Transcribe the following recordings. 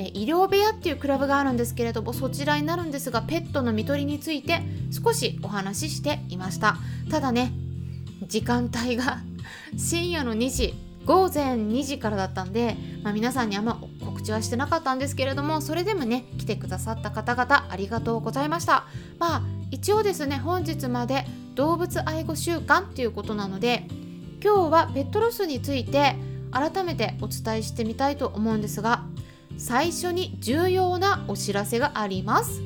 え医療部屋っていうクラブがあるんですけれどもそちらになるんですがペットの看取りについて少しお話ししていました。ただね時間帯が 深夜の2時午前2時からだったんで、まあ、皆さんにあんま告知はしてなかったんですけれどもそれでもね来てくださった方々ありがとうございました。まあ一応ですね本日まで動物愛護週間っていうことなので今日はペットロスについて改めてお伝えしてみたいと思うんですが最初に重要なお知らせがあります。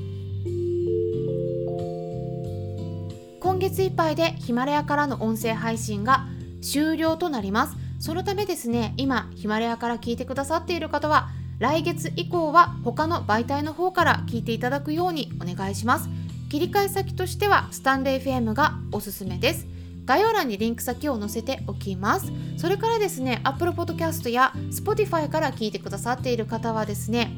今月いっぱいでヒマラヤからの音声配信が終了となります。そのためですね今ヒマラヤから聞いてくださっている方は来月以降は他の媒体の方から聞いていただくようにお願いします。切り替え先としてはスタンレー FM がおすすめです。概要欄にリンク先を載せておきます。それからですね Apple Podcast や Spotify から聞いてくださっている方はですね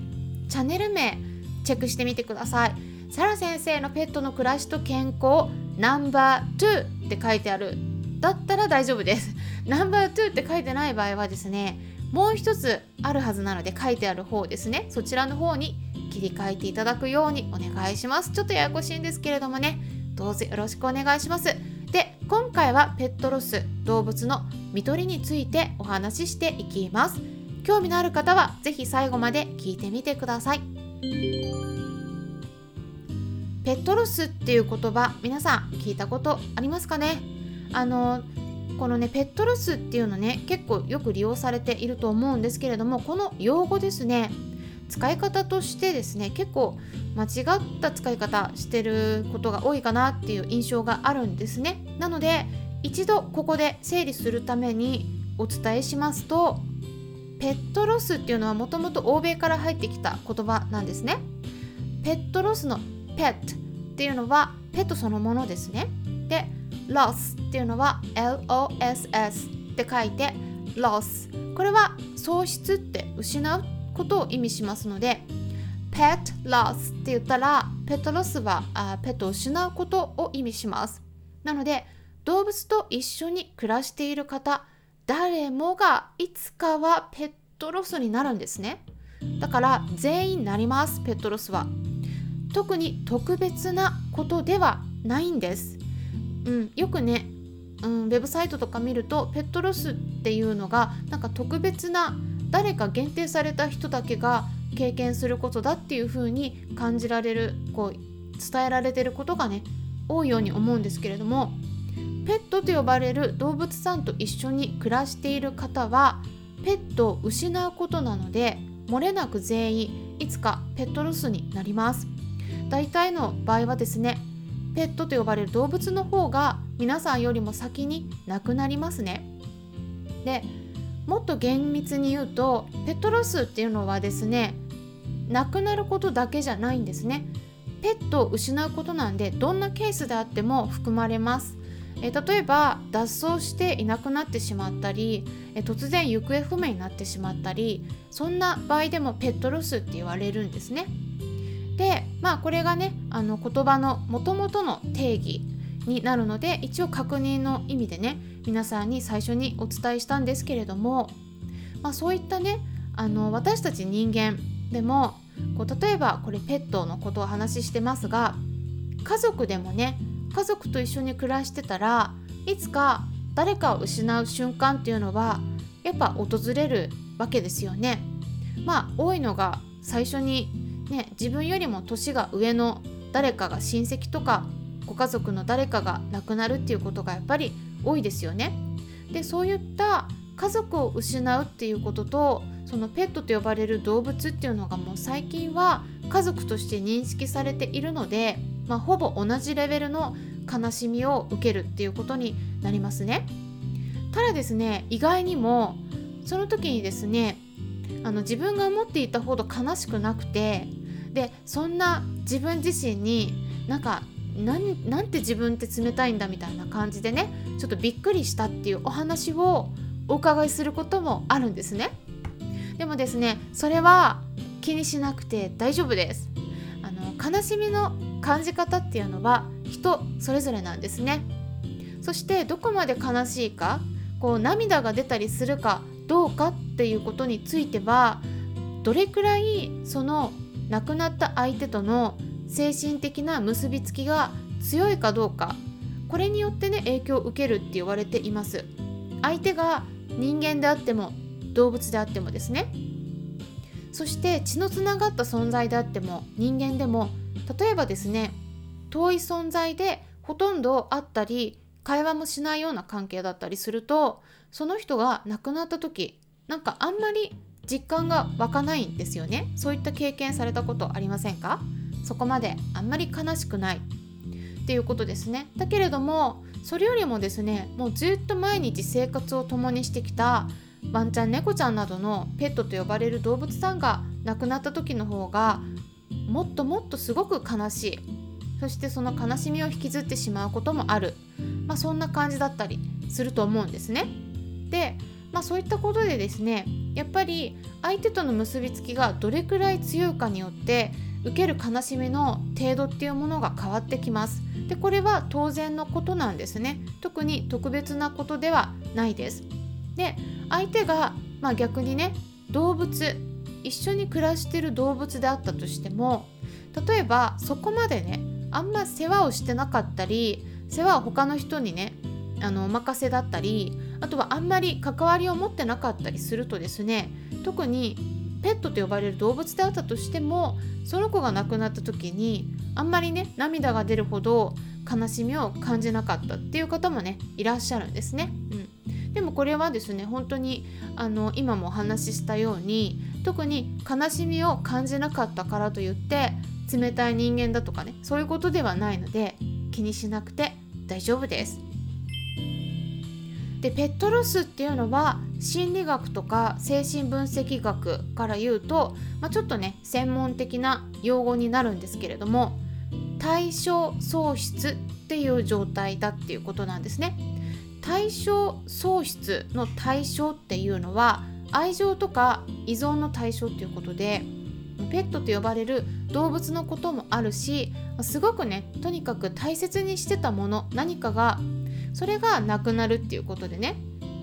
チャンネル名チェックしてみてください。サラ先生のペットの暮らしと健康ナンバー2って書いてある。だったら大丈夫です。ナンバー2って書いてない場合はですねもう一つあるはずなので書いてある方ですね。そちらの方に切り替えていただくようにお願いします。ちょっとややこしいんですけれどもねどうぞよろしくお願いします。今回はペットロス動物の看取りについてお話ししていきます。興味のある方は是非最後まで聞いてみてください。ペットロスっていう言葉皆さん聞いたことありますかね？あのこのねペットロスっていうのね結構よく利用されていると思うんですけれどもこの用語ですね。使い方としてですね結構間違った使い方してることが多いかなっていう印象があるんですね。なので一度ここで整理するためにお伝えしますとペットロスっていうのはもともと欧米から入ってきた言葉なんですね。ペットロスのペットっていうのはペットそのものですね。で loss っていうのは LOSS って書いて loss これは喪失って失うことを意味しますので pet loss って言ったらペットロスはあペットを失うことを意味します。なので動物と一緒に暮らしている方誰もがいつかはペットロスになるんですね。だから全員なりますペットロスは。特に特別なことではないんです、うん、よくね、うん、ウェブサイトとか見るとペットロスっていうのがなんか特別な誰か限定された人だけが経験することだっていう風に感じられるこう伝えられてることがね多いように思うんですけれどもペットと呼ばれる動物さんと一緒に暮らしている方はペットを失うことなので漏れなく全員いつかペットロスになります。大体の場合はですねペットと呼ばれる動物の方が皆さんよりも先に亡くなりますね。でもっと厳密に言うとペットロスっていうのはですね亡くなることだけじゃないんですね。ペットを失うことなんでどんなケースであっても含まれます。え例えば脱走していなくなってしまったりえ突然行方不明になってしまったりそんな場合でもペットロスって言われるんですね。でまあこれがねあの言葉のもともとの定義になるので一応確認の意味でね皆さんに最初にお伝えしたんですけれども、まあ、そういったねあの私たち人間でもこう例えばこれペットのことを話してますが家族でもね家族と一緒に暮らしてたらいつか誰かを失う瞬間っていうのはやっぱ訪れるわけですよね。まあ多いのが最初にね自分よりも年が上の誰かが親戚とかご家族の誰かが亡くなるっていうことがやっぱり多いですよね。でそういった家族を失うっていうこととそのペットと呼ばれる動物っていうのがもう最近は家族として認識されているので、まあ、ほぼ同じレベルの悲しみを受けるっていうことになりますね。ただですね意外にもその時にですねあの自分が思っていたほど悲しくなくてでそんな自分自身になんかなんなんて自分って冷たいんだみたいな感じでねちょっとびっくりしたっていうお話をお伺いすることもあるんですね。でもですねそれは気にしなくて大丈夫です。あの悲しみの感じ方っていうのは人それぞれなんですね。そしてどこまで悲しいかこう涙が出たりするかどうかっていうことについてはどれくらいその亡くなった相手との精神的な結びつきが強いかどうか。これによってね影響を受けるって言われています。相手が人間であっても動物であってもですね。そして血のつながった存在であっても人間でも例えばですね遠い存在でほとんど会ったり会話もしないような関係だったりするとその人が亡くなった時なんかあんまり実感が湧かないんですよね。そういった経験されたことありませんか？そこまであんまり悲しくない。っていうことですね。だけれどもそれよりもですねもうずっと毎日生活を共にしてきたワンちゃん猫ちゃんなどのペットと呼ばれる動物さんが亡くなった時の方がもっともっとすごく悲しい。そしてその悲しみを引きずってしまうこともある、まあ、そんな感じだったりすると思うんですね。で、まあ、そういったことでですねやっぱり相手との結びつきがどれくらい強いかによって受ける悲しみの程度っていうものが変わってきます。でこれは当然のことなんですね。特に特別なことではないです。で相手が、まあ、逆にね動物一緒に暮らしてる動物であったとしても例えばそこまでねあんま世話をしてなかったり世話は他の人にねあのお任せだったりあとはあんまり関わりを持ってなかったりするとですね特にペットと呼ばれる動物であったとしてもその子が亡くなった時にあんまりね涙が出るほど悲しみを感じなかったっていう方もねいらっしゃるんですね。うん、でもこれはですね本当にあの今もお話ししたように特に悲しみを感じなかったからといって冷たい人間だとかねそういうことではないので気にしなくて大丈夫です。でペットロスっていうのは心理学とか精神分析学から言うと、まあ、ちょっとね専門的な用語になるんですけれども対象喪失っていう状態だっていうことなんですね。対象喪失の対象っていうのは愛情とか依存の対象っていうことでペットと呼ばれる動物のこともあるしすごくねとにかく大切にしてたもの何かがそれがなくなるっていうことでね。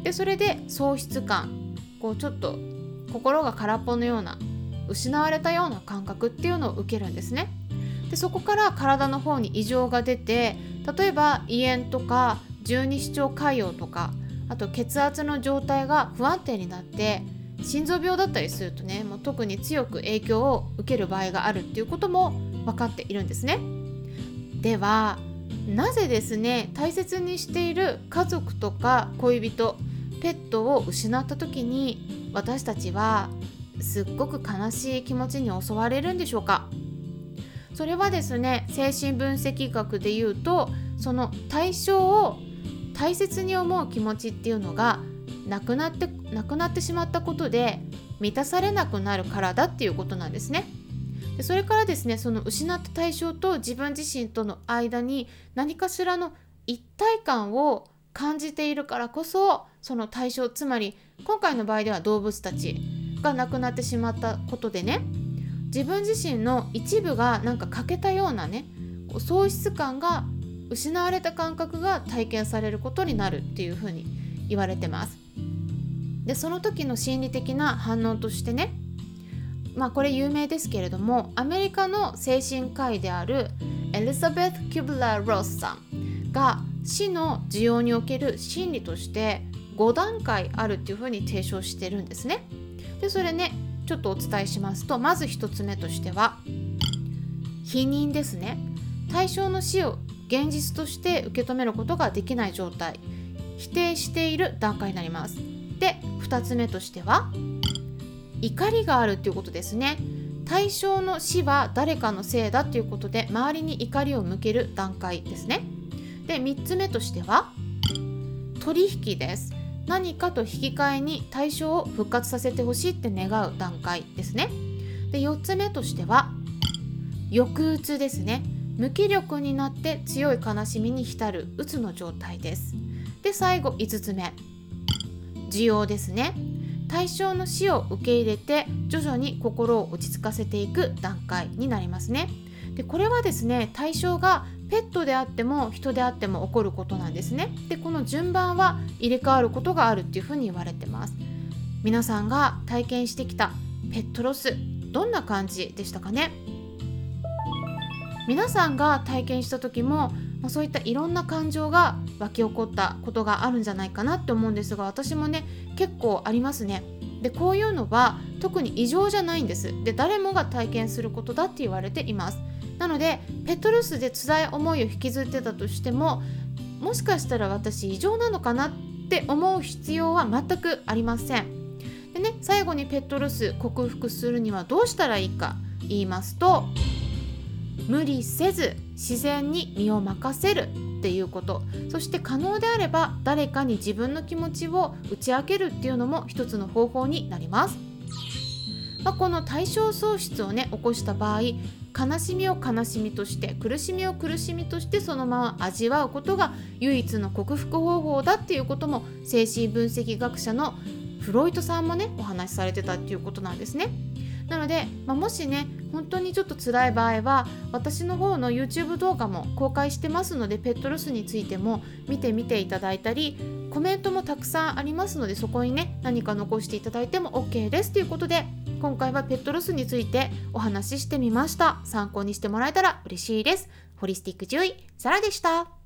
でそれで喪失感こうちょっと心が空っぽのような失われたような感覚っていうのを受けるんですね。でそこから体の方に異常が出て例えば胃炎とか十二指腸潰瘍とかあと血圧の状態が不安定になって心臓病だったりするとねもう特に強く影響を受ける場合があるっていうことも分かっているんですね。ではなぜですね大切にしている家族とか恋人ペットを失った時に私たちはすっごく悲しい気持ちに襲われるんでしょうか？それはですね精神分析学で言うとその対象を大切に思う気持ちっていうのがなくなってなくなってしまったことで満たされなくなるからだっていうことなんですね。でそれからですねその失った対象と自分自身との間に何かしらの一体感を感じているからこそその対象つまり今回の場合では動物たちが亡くなってしまったことでね自分自身の一部がなんか欠けたようなね喪失感が失われた感覚が体験されることになるっていうふうに言われてます。でその時の心理的な反応としてねまあこれ有名ですけれどもアメリカの精神科医であるエリザベス・キュブラー・ロスさんが死の受容における心理として5段階あるっていうふうに提唱してるんですね。でそれねちょっとお伝えしますとまず1つ目としては否認ですね。対象の死を現実として受け止めることができない状態否定している段階になります。で2つ目としては怒りがあるっていうことですね。対象の死は誰かのせいだっていうことで周りに怒りを向ける段階ですね。で3つ目としては取引です。何かと引き換えに対象を復活させてほしいって願う段階ですね。で4つ目としては抑うつですね。無気力になって強い悲しみに浸るうつの状態です。で最後5つ目需要ですね。対象の死を受け入れて徐々に心を落ち着かせていく段階になりますね。でこれはですね対象がペットであっても人であっても起こることなんですね。でこの順番は入れ替わることがあるっていうふうに言われてます。皆さんが体験してきたペットロスどんな感じでしたかね？皆さんが体験した時もまそういったいろんな感情が湧き起こったことがあるんじゃないかなって思うんですが私もね結構ありますね。でこういうのは特に異常じゃないんです。で誰もが体験することだって言われています。なのでペットロスで辛い思いを引きずってたとしてももしかしたら私異常なのかなって思う必要は全くありません。でね最後にペットロス克服するにはどうしたらいいか言いますと無理せず自然に身を任せるっていうことそして可能であれば誰かに自分の気持ちを打ち明けるっていうのも一つの方法になります、まあ、この対象喪失をね起こした場合悲しみを悲しみとして苦しみを苦しみとしてそのまま味わうことが唯一の克服方法だっていうことも精神分析学者のフロイトさんもねお話しされてたっていうことなんですね。なので、まあ、もしね本当にちょっと辛い場合は私の方の YouTube 動画も公開してますのでペットロスについても見てみていただいたりコメントもたくさんありますのでそこにね何か残していただいても OK です。ということで今回はペットロスについてお話ししてみました。参考にしてもらえたら嬉しいです。ホリスティック獣医サラでした。